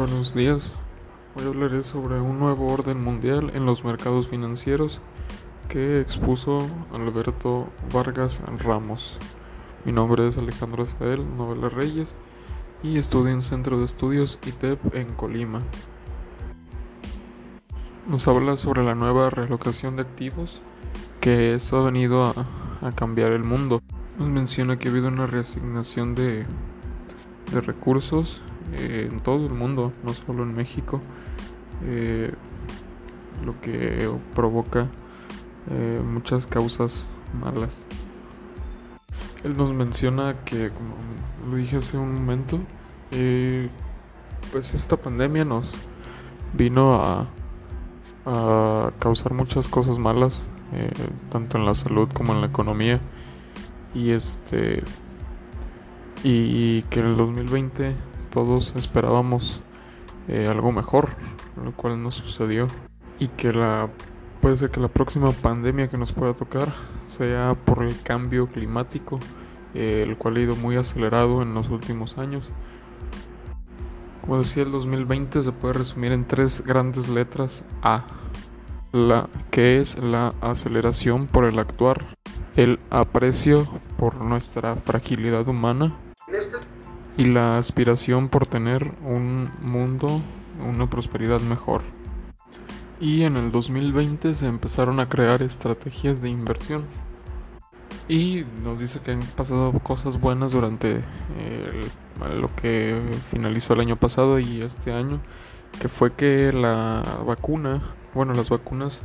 Buenos días. Hoy hablaré sobre un nuevo orden mundial en los mercados financieros que expuso Alberto Vargas Ramos. Mi nombre es Alejandro Azael Novela Reyes y estudio en Centro de Estudios ITEP en Colima. Nos habla sobre la nueva relocación de activos que eso ha venido a, cambiar el mundo. Nos menciona que ha habido una reasignación de recursos eh, en todo el mundo, no solo en México, eh, lo que provoca eh, muchas causas malas. Él nos menciona que, como lo dije hace un momento, pues esta pandemia nos vino a, a causar muchas cosas malas, tanto en la salud como en la economía. Y este y que en el 2020 todos esperábamos eh, algo mejor, lo cual no sucedió. Y que la puede ser que la próxima pandemia que nos pueda tocar sea por el cambio climático, eh, el cual ha ido muy acelerado en los últimos años. Como decía, el 2020 se puede resumir en tres grandes letras A, la que es la aceleración por el actuar, el aprecio por nuestra fragilidad humana y la aspiración por tener un mundo, una prosperidad mejor. Y en el 2020 se empezaron a crear estrategias de inversión. Y nos dice que han pasado cosas buenas durante lo que finalizó el año pasado y este año, que fue que la vacuna, bueno, las vacunas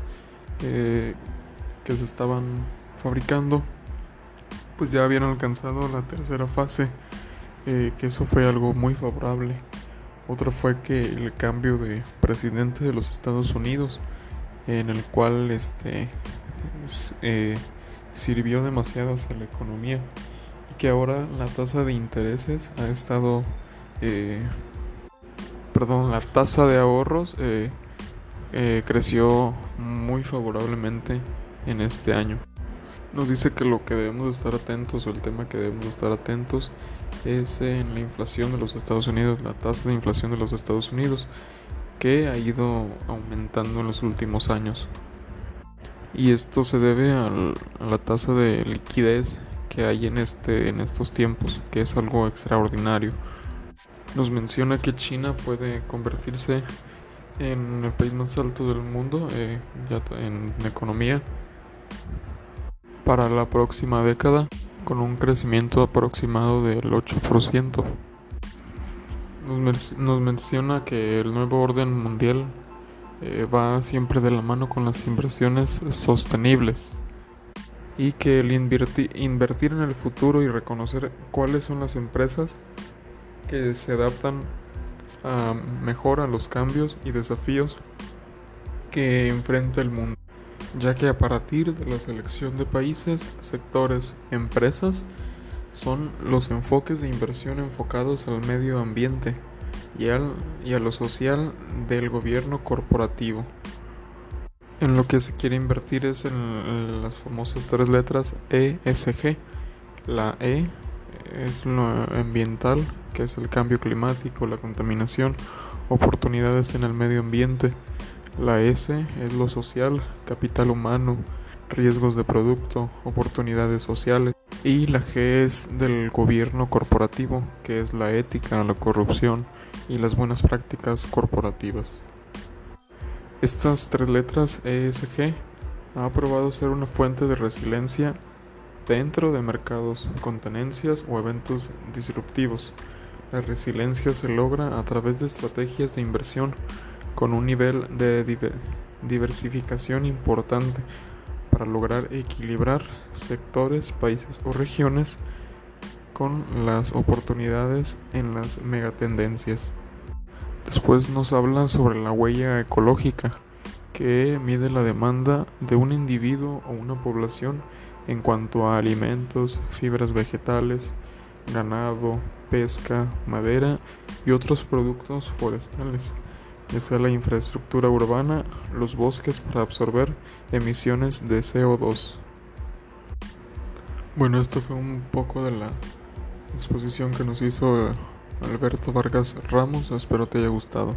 eh, que se estaban fabricando, pues ya habían alcanzado la tercera fase eh, que eso fue algo muy favorable. Otro fue que el cambio de presidente de los Estados Unidos, en el cual este eh, sirvió demasiado hacia la economía y que ahora la tasa de intereses ha estado, eh, perdón, la tasa de ahorros creció muy favorablemente en este año nos dice que lo que debemos estar atentos o el tema que debemos estar atentos es en la inflación de los Estados Unidos, la tasa de inflación de los Estados Unidos que ha ido aumentando en los últimos años. Y esto se debe a la tasa de liquidez que hay en, este, en estos tiempos, que es algo extraordinario. Nos menciona que China puede convertirse en el país más alto del mundo eh, en economía para la próxima década, con un crecimiento aproximado del 8%. Nos, menciona que el nuevo orden mundial eh, va siempre de la mano con las inversiones sostenibles y que el invertir en el futuro y reconocer cuáles son las empresas que se adaptan mejor a los cambios y desafíos que enfrenta el mundo ya que a partir de la selección de países, sectores, empresas, son los enfoques de inversión enfocados al medio ambiente y, al, y a lo social del gobierno corporativo. En lo que se quiere invertir es en las famosas tres letras ESG. La E es lo ambiental, que es el cambio climático, la contaminación, oportunidades en el medio ambiente. La S es lo social, capital humano, riesgos de producto, oportunidades sociales. Y la G es del gobierno corporativo, que es la ética, la corrupción y las buenas prácticas corporativas. Estas tres letras ESG ha probado ser una fuente de resiliencia dentro de mercados con tenencias o eventos disruptivos. La resiliencia se logra a través de estrategias de inversión con un nivel de diversificación importante para lograr equilibrar sectores, países o regiones con las oportunidades en las megatendencias. Después nos habla sobre la huella ecológica, que mide la demanda de un individuo o una población en cuanto a alimentos, fibras vegetales, ganado, pesca, madera y otros productos forestales es la infraestructura urbana, los bosques para absorber emisiones de CO2. Bueno, esto fue un poco de la exposición que nos hizo Alberto Vargas Ramos, espero te haya gustado.